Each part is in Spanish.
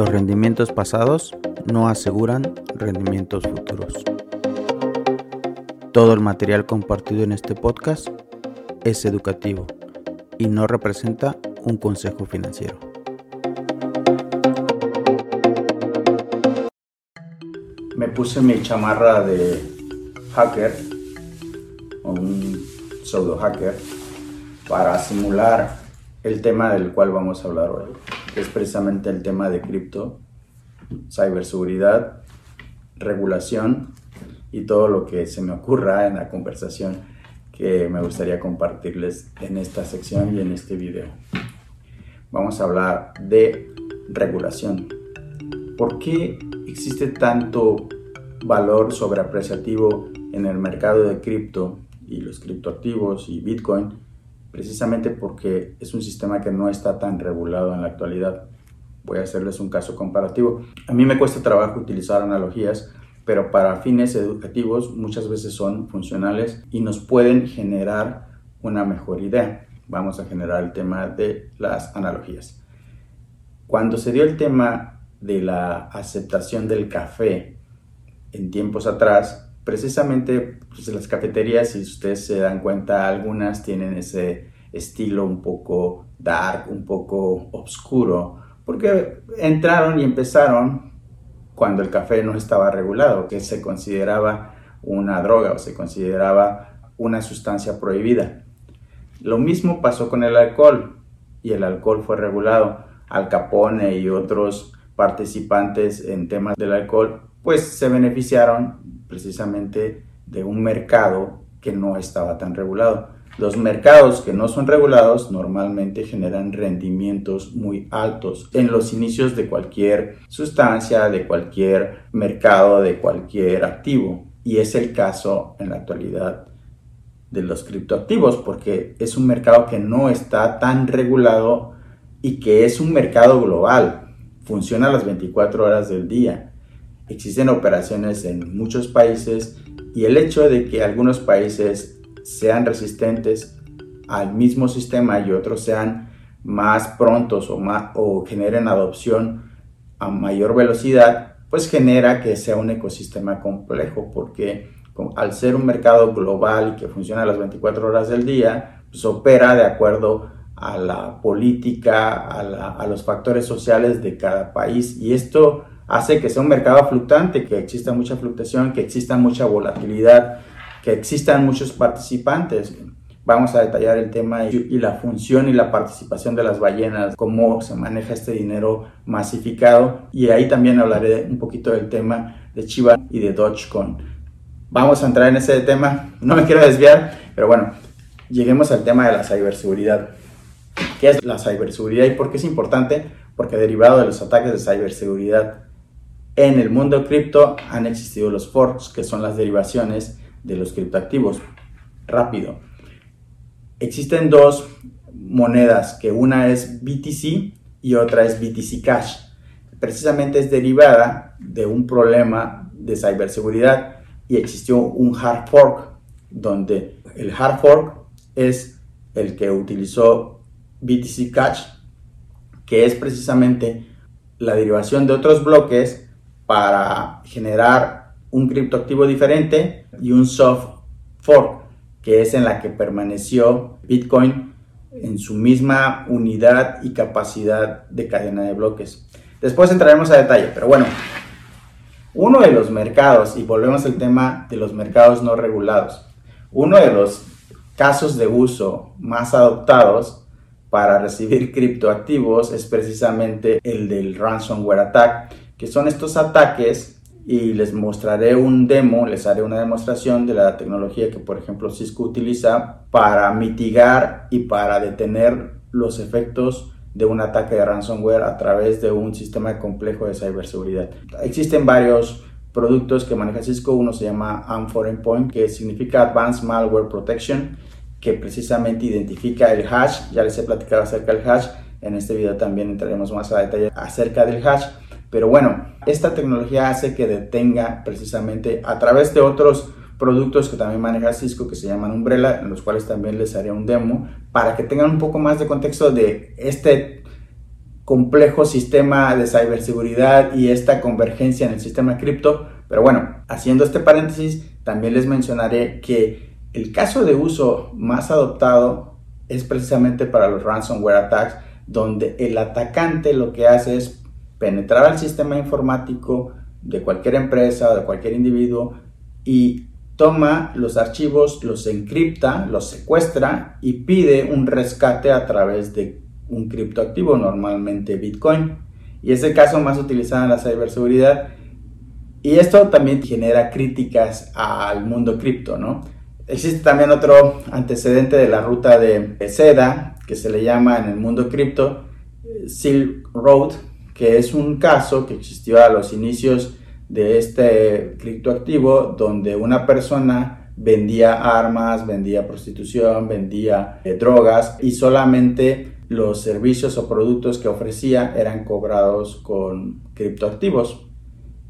Los rendimientos pasados no aseguran rendimientos futuros. Todo el material compartido en este podcast es educativo y no representa un consejo financiero. Me puse mi chamarra de hacker un pseudo hacker para simular el tema del cual vamos a hablar hoy, es precisamente el tema de cripto, ciberseguridad, regulación y todo lo que se me ocurra en la conversación que me gustaría compartirles en esta sección y en este video. Vamos a hablar de regulación. ¿Por qué existe tanto valor sobreapreciativo en el mercado de cripto y los criptoactivos y Bitcoin? Precisamente porque es un sistema que no está tan regulado en la actualidad. Voy a hacerles un caso comparativo. A mí me cuesta trabajo utilizar analogías pero para fines educativos muchas veces son funcionales y nos pueden generar una mejor idea. Vamos a generar el tema de las analogías. Cuando se dio el tema de la aceptación del café en tiempos atrás, precisamente pues, las cafeterías, si ustedes se dan cuenta, algunas tienen ese estilo un poco dark, un poco oscuro, porque entraron y empezaron cuando el café no estaba regulado, que se consideraba una droga o se consideraba una sustancia prohibida. Lo mismo pasó con el alcohol y el alcohol fue regulado. Al Capone y otros participantes en temas del alcohol pues se beneficiaron precisamente de un mercado que no estaba tan regulado. Los mercados que no son regulados normalmente generan rendimientos muy altos en los inicios de cualquier sustancia, de cualquier mercado, de cualquier activo. Y es el caso en la actualidad de los criptoactivos porque es un mercado que no está tan regulado y que es un mercado global. Funciona las 24 horas del día. Existen operaciones en muchos países y el hecho de que algunos países sean resistentes al mismo sistema y otros sean más prontos o, más, o generen adopción a mayor velocidad, pues genera que sea un ecosistema complejo, porque al ser un mercado global que funciona las 24 horas del día, pues opera de acuerdo a la política, a, a los factores sociales de cada país. Y esto hace que sea un mercado fluctuante, que exista mucha fluctuación, que exista mucha volatilidad que existan muchos participantes. Vamos a detallar el tema y la función y la participación de las ballenas, cómo se maneja este dinero masificado. Y ahí también hablaré un poquito del tema de Chiva y de Dogecoin. Vamos a entrar en ese tema, no me quiero desviar, pero bueno, lleguemos al tema de la ciberseguridad. ¿Qué es la ciberseguridad y por qué es importante? Porque derivado de los ataques de ciberseguridad en el mundo cripto han existido los forks, que son las derivaciones de los criptoactivos. Rápido. Existen dos monedas, que una es BTC y otra es BTC Cash. Precisamente es derivada de un problema de ciberseguridad y existió un hard fork, donde el hard fork es el que utilizó BTC Cash, que es precisamente la derivación de otros bloques para generar un criptoactivo diferente y un soft fork, que es en la que permaneció Bitcoin en su misma unidad y capacidad de cadena de bloques. Después entraremos a detalle, pero bueno, uno de los mercados, y volvemos al tema de los mercados no regulados, uno de los casos de uso más adoptados para recibir criptoactivos es precisamente el del ransomware attack, que son estos ataques y les mostraré un demo, les haré una demostración de la tecnología que por ejemplo Cisco utiliza para mitigar y para detener los efectos de un ataque de ransomware a través de un sistema complejo de ciberseguridad. Existen varios productos que maneja Cisco, uno se llama AM4 Endpoint, que significa Advanced Malware Protection, que precisamente identifica el hash, ya les he platicado acerca del hash, en este video también entraremos más a detalle acerca del hash, pero bueno, esta tecnología hace que detenga precisamente a través de otros productos que también maneja Cisco que se llaman Umbrella, en los cuales también les haré un demo para que tengan un poco más de contexto de este complejo sistema de ciberseguridad y esta convergencia en el sistema cripto. Pero bueno, haciendo este paréntesis, también les mencionaré que el caso de uso más adoptado es precisamente para los ransomware attacks, donde el atacante lo que hace es penetrar al sistema informático de cualquier empresa o de cualquier individuo y toma los archivos, los encripta, los secuestra y pide un rescate a través de un criptoactivo, normalmente Bitcoin. Y es el caso más utilizado en la ciberseguridad. Y esto también genera críticas al mundo cripto, ¿no? Existe también otro antecedente de la ruta de seda, que se le llama en el mundo cripto Silk Road, que es un caso que existió a los inicios de este criptoactivo donde una persona vendía armas, vendía prostitución, vendía eh, drogas y solamente los servicios o productos que ofrecía eran cobrados con criptoactivos.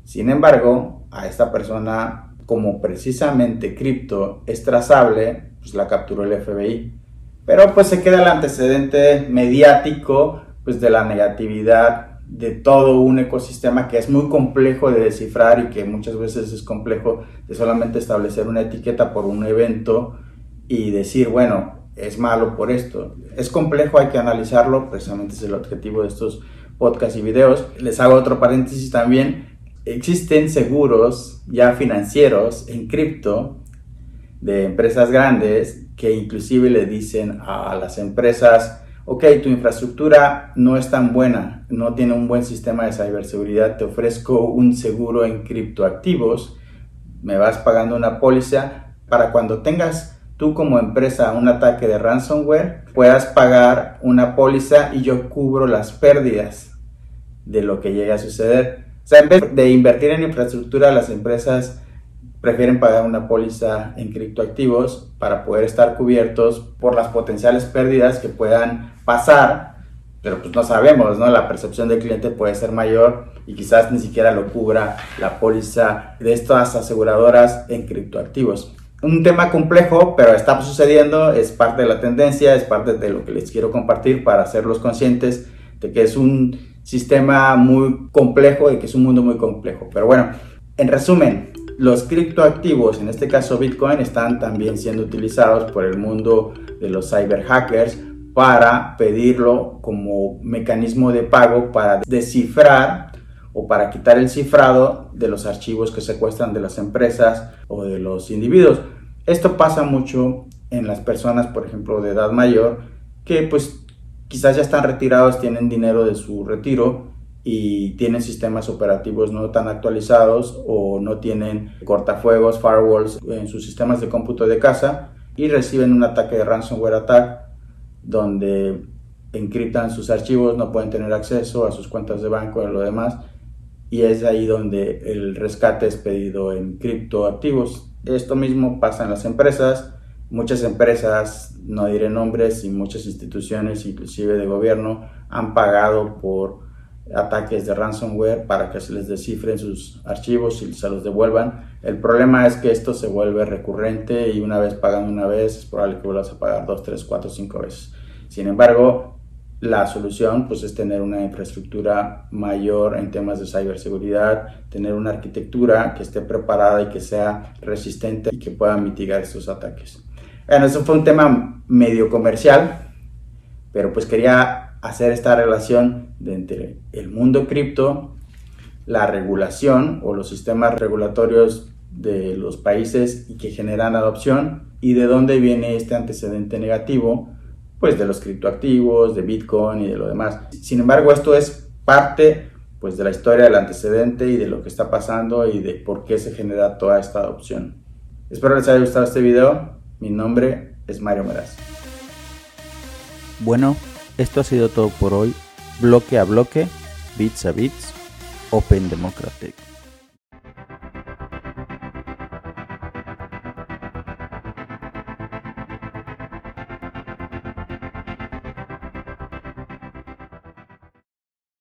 Sin embargo, a esta persona, como precisamente cripto es trazable, pues la capturó el FBI. Pero pues se queda el antecedente mediático pues de la negatividad de todo un ecosistema que es muy complejo de descifrar y que muchas veces es complejo de solamente establecer una etiqueta por un evento y decir, bueno, es malo por esto. Es complejo, hay que analizarlo, precisamente es el objetivo de estos podcasts y videos. Les hago otro paréntesis también. Existen seguros ya financieros en cripto de empresas grandes que inclusive le dicen a las empresas, ok, tu infraestructura no es tan buena, no tiene un buen sistema de ciberseguridad, te ofrezco un seguro en criptoactivos, me vas pagando una póliza para cuando tengas tú como empresa un ataque de ransomware, puedas pagar una póliza y yo cubro las pérdidas de lo que llegue a suceder. O sea, en vez de invertir en infraestructura, las empresas prefieren pagar una póliza en criptoactivos para poder estar cubiertos por las potenciales pérdidas que puedan pasar, pero pues no sabemos, ¿no? La percepción del cliente puede ser mayor y quizás ni siquiera lo cubra la póliza de estas aseguradoras en criptoactivos. Un tema complejo, pero está sucediendo, es parte de la tendencia, es parte de lo que les quiero compartir para hacerlos conscientes de que es un sistema muy complejo y que es un mundo muy complejo. Pero bueno, en resumen, los criptoactivos, en este caso Bitcoin, están también siendo utilizados por el mundo de los cyber hackers para pedirlo como mecanismo de pago para descifrar o para quitar el cifrado de los archivos que secuestran de las empresas o de los individuos. Esto pasa mucho en las personas, por ejemplo, de edad mayor, que pues quizás ya están retirados, tienen dinero de su retiro y tienen sistemas operativos no tan actualizados o no tienen cortafuegos, firewalls en sus sistemas de cómputo de casa y reciben un ataque de ransomware attack donde encriptan sus archivos, no pueden tener acceso a sus cuentas de banco y lo demás y es ahí donde el rescate es pedido en criptoactivos. Esto mismo pasa en las empresas, muchas empresas, no diré nombres, y muchas instituciones, inclusive de gobierno, han pagado por ataques de ransomware para que se les descifren sus archivos y se los devuelvan. El problema es que esto se vuelve recurrente y una vez pagando una vez es probable que vuelvas a pagar dos, tres, cuatro, cinco veces. Sin embargo, la solución pues es tener una infraestructura mayor en temas de ciberseguridad, tener una arquitectura que esté preparada y que sea resistente y que pueda mitigar estos ataques. Bueno, eso fue un tema medio comercial, pero pues quería hacer esta relación entre el mundo cripto, la regulación o los sistemas regulatorios de los países y que generan adopción y de dónde viene este antecedente negativo, pues de los criptoactivos, de Bitcoin y de lo demás. Sin embargo, esto es parte pues de la historia del antecedente y de lo que está pasando y de por qué se genera toda esta adopción. Espero les haya gustado este video. Mi nombre es Mario Meraz. Bueno, Esto ha sido todo por hoy. Bloque a bloque, bits a bits, Open Democratic.